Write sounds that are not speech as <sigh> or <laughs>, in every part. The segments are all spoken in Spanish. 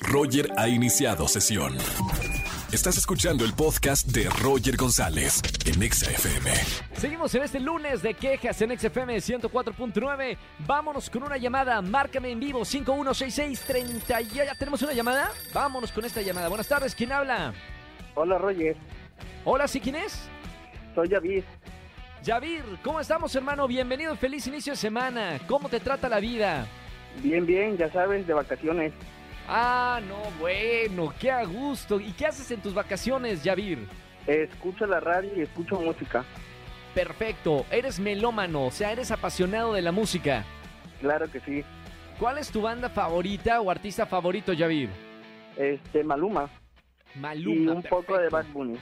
Roger ha iniciado sesión. Estás escuchando el podcast de Roger González en Exa FM. Seguimos en este lunes de quejas en XFM 104.9. Vámonos con una llamada. Márcame en vivo 516630. ¿Ya, ¿Ya tenemos una llamada? Vámonos con esta llamada. Buenas tardes. ¿Quién habla? Hola Roger, Hola, ¿sí quién es? soy David. Yavir, ¿cómo estamos, hermano? Bienvenido, feliz inicio de semana. ¿Cómo te trata la vida? Bien, bien, ya sabes, de vacaciones. Ah, no, bueno, qué a gusto. ¿Y qué haces en tus vacaciones, Yavir? Escucho la radio y escucho música. Perfecto, eres melómano, o sea, eres apasionado de la música. Claro que sí. ¿Cuál es tu banda favorita o artista favorito, Yavir? Este, Maluma. Maluma. y un poco de. Bad Bunny.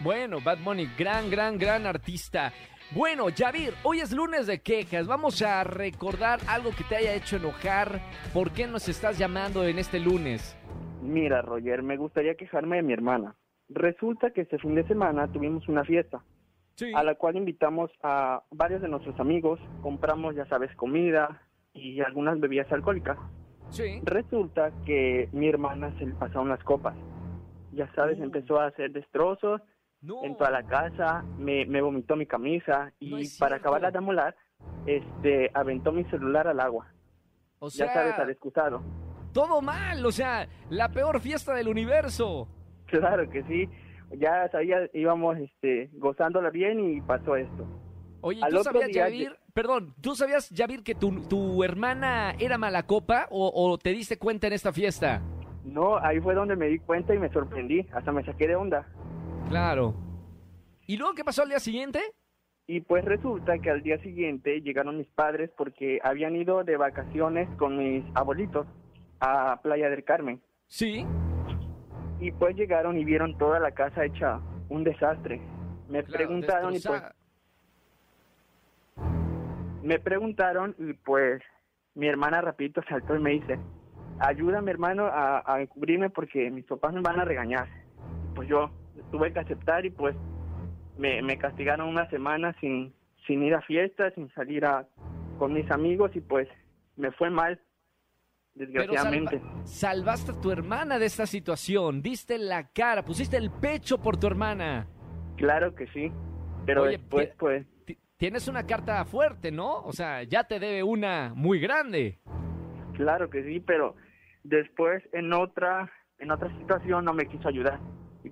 Bueno, Bad Bunny, gran, gran, gran artista. Bueno, Yavir, hoy es lunes de quejas. Vamos a recordar algo que te haya hecho enojar. ¿Por qué nos estás llamando en este lunes? Mira, Roger, me gustaría quejarme de mi hermana. Resulta que este fin de semana tuvimos una fiesta Sí. a la cual invitamos a varios de nuestros amigos, compramos, ya sabes, comida y algunas bebidas alcohólicas. Sí. Resulta que mi hermana se le pasaron las copas. Ya sabes, Uh. empezó a hacer destrozos, No. en toda la casa, me, me vomitó mi camisa y No para acabarla de amolar, este, aventó mi celular al agua. O sea, ya sabes, al excusado. todo mal. O sea, la peor fiesta del universo. Claro que sí. Ya sabía, íbamos este, gozándola bien y pasó esto. Oye, Al ¿tú sabías, día Yavir? Perdón, ¿tú sabías, Yavir, que tu, tu hermana era mala copa o, o te diste cuenta en esta fiesta? No, ahí fue donde me di cuenta y me sorprendí, hasta me saqué de onda. Claro. ¿Y luego qué pasó al día siguiente? Y pues resulta que al día siguiente llegaron mis padres porque habían ido de vacaciones con mis abuelitos a Playa del Carmen. Sí. Y pues llegaron y vieron toda la casa hecha un desastre. Me Claro, preguntaron y pues me preguntaron y pues mi hermana rapidito saltó y me dice, ayúdame hermano a, a cubrirme porque mis papás me van a regañar. Pues yo tuve que aceptar y pues me, me castigaron una semana sin, sin ir a fiestas, sin salir a, con mis amigos y pues me fue mal, desgraciadamente. salva- salvaste a tu hermana de esta situación, diste la cara, pusiste el pecho por tu hermana. Claro que sí, pero Oye, después pues Ti- Tienes una carta fuerte, ¿no? O sea, ya te debe una muy grande. Claro que sí, pero después en otra en otra situación no me quiso ayudar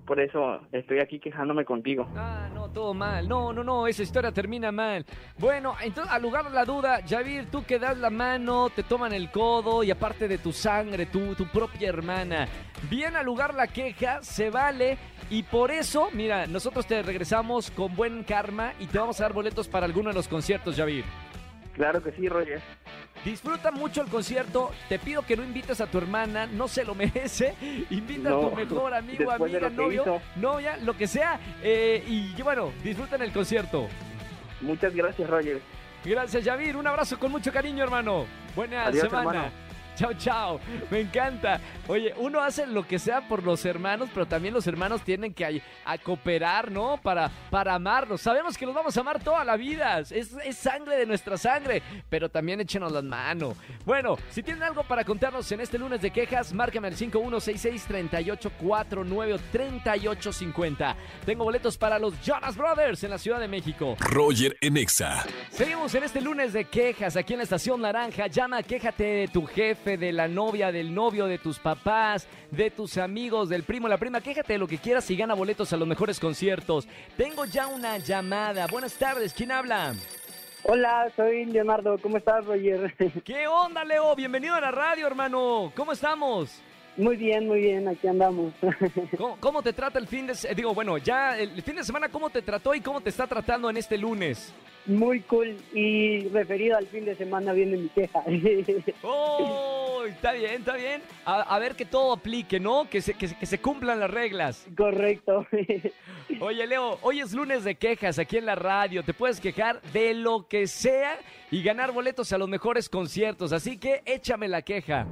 por eso estoy aquí quejándome contigo. Ah, no, todo mal. No, no, no, esa historia termina mal. Bueno, entonces, al lugar de la duda, Javier, tú que das la mano, te toman el codo y aparte de tu sangre, tu, tu propia hermana. Bien al lugar la queja, se vale. Y por eso, mira, nosotros te regresamos con buen karma y te vamos a dar boletos para alguno de los conciertos, Javier. Claro que sí, Roger. Disfruta mucho el concierto. Te pido que no invites a tu hermana, no se lo <laughs> merece. Invita a tu mejor amigo, amiga, novio, hizo. novia, lo que sea. Eh, y bueno, disfruten el concierto. Muchas gracias, Roger. Gracias, Yavir. Un abrazo con mucho cariño, hermano. Buena Adiós, semana. hermano. Chao, chao. Me encanta. Oye, uno hace lo que sea por los hermanos, pero también los hermanos tienen que a cooperar, ¿no? Para, para amarlos. Sabemos que los vamos a amar toda la vida. Es, es sangre de nuestra sangre, pero también échenos las manos. Bueno, si tienen algo para contarnos en este lunes de quejas, márcame al 5166-3849 o 3850. Tengo boletos para los Jonas Brothers en la Ciudad de México. Roger en Exa. Seguimos en este lunes de quejas aquí en la Estación Naranja. Llama, quéjate de tu jefe, de la novia, del novio, de tus papás, de tus amigos, del primo, la prima. Quéjate de lo que quieras y gana boletos a los mejores conciertos. Tengo ya una llamada. Buenas tardes, ¿quién habla? Hola, soy Leonardo. ¿Cómo estás, Roger? <laughs> ¿Qué onda, Leo? Bienvenido a la radio, hermano. ¿Cómo estamos? Muy bien, muy bien. Aquí andamos. <laughs> ¿Cómo, cómo te trata el fin de... se- Digo, bueno, ya el fin de semana, ¿cómo te trató y cómo te está tratando en este lunes? muy cool. Y referido al fin de semana viene mi queja. <laughs> ¡Oh! Está bien, está bien. A, a ver que todo aplique, ¿no? Que se, que, se- que se cumplan las reglas. Correcto. <laughs> Oye, Leo, hoy es lunes de quejas aquí en la radio. Te puedes quejar de lo que sea y ganar boletos a los mejores conciertos. Así que échame la queja.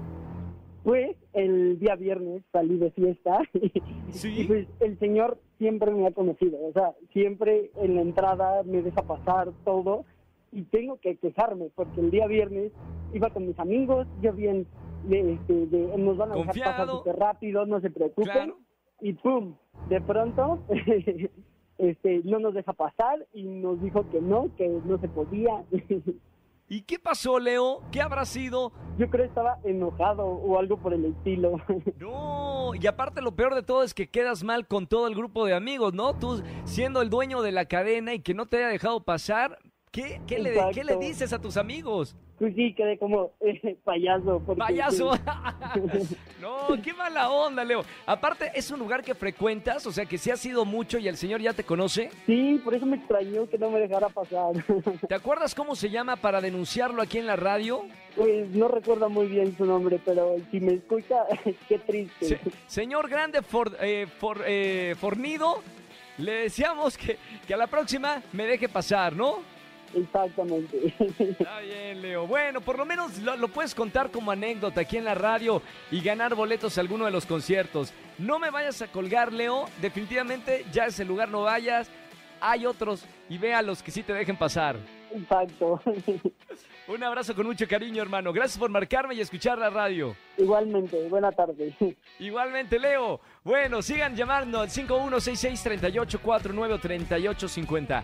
Pues el día viernes salí de fiesta <laughs> ¿Sí? y pues el señor siempre me ha conocido, o sea, siempre en la entrada me deja pasar todo y tengo que quejarme porque el día viernes iba con mis amigos, yo bien de, este, de- nos van a dejar pasar súper rápido, no se preocupen. Claro. Y pum, de pronto, <laughs> este, no nos deja pasar y nos dijo que no, que no se podía. <laughs> ¿Y qué pasó, Leo? ¿Qué habrá sido? Yo creo que estaba enojado o algo por el estilo. <laughs> No, y aparte lo peor de todo es que quedas mal con todo el grupo de amigos, ¿no? Tú siendo el dueño de la cadena y que no te haya dejado pasar, ¿qué, qué, le, Exacto. qué le dices a tus amigos? Pues sí, quedé como eh, payaso. porque, ¡Payaso! sí. <laughs> no, qué mala onda, Leo. Aparte, es un lugar que frecuentas, o sea que si has sido mucho y el señor ya te conoce. Sí, por eso me extrañó que no me dejara pasar. <laughs> ¿Te acuerdas cómo se llama para denunciarlo aquí en la radio? Pues no recuerdo muy bien su nombre, pero si me escucha, <laughs> qué triste. Se- señor Grande For- eh, For- eh, Fornido, le deseamos que, que a la próxima me deje pasar, ¿no? Exactamente. <laughs> Está bien, Leo. Bueno, por lo menos lo, lo puedes contar como anécdota aquí en la radio y ganar boletos a alguno de los conciertos. No me vayas a colgar, Leo. Definitivamente ya ese lugar no vayas. Hay otros y ve a los que sí te dejen pasar. Exacto. <laughs> Un abrazo con mucho cariño, hermano. Gracias por marcarme y escuchar la radio. Igualmente, buena tarde. <laughs> Igualmente, Leo. Bueno, sigan llamando al 5166-3849 o 3850.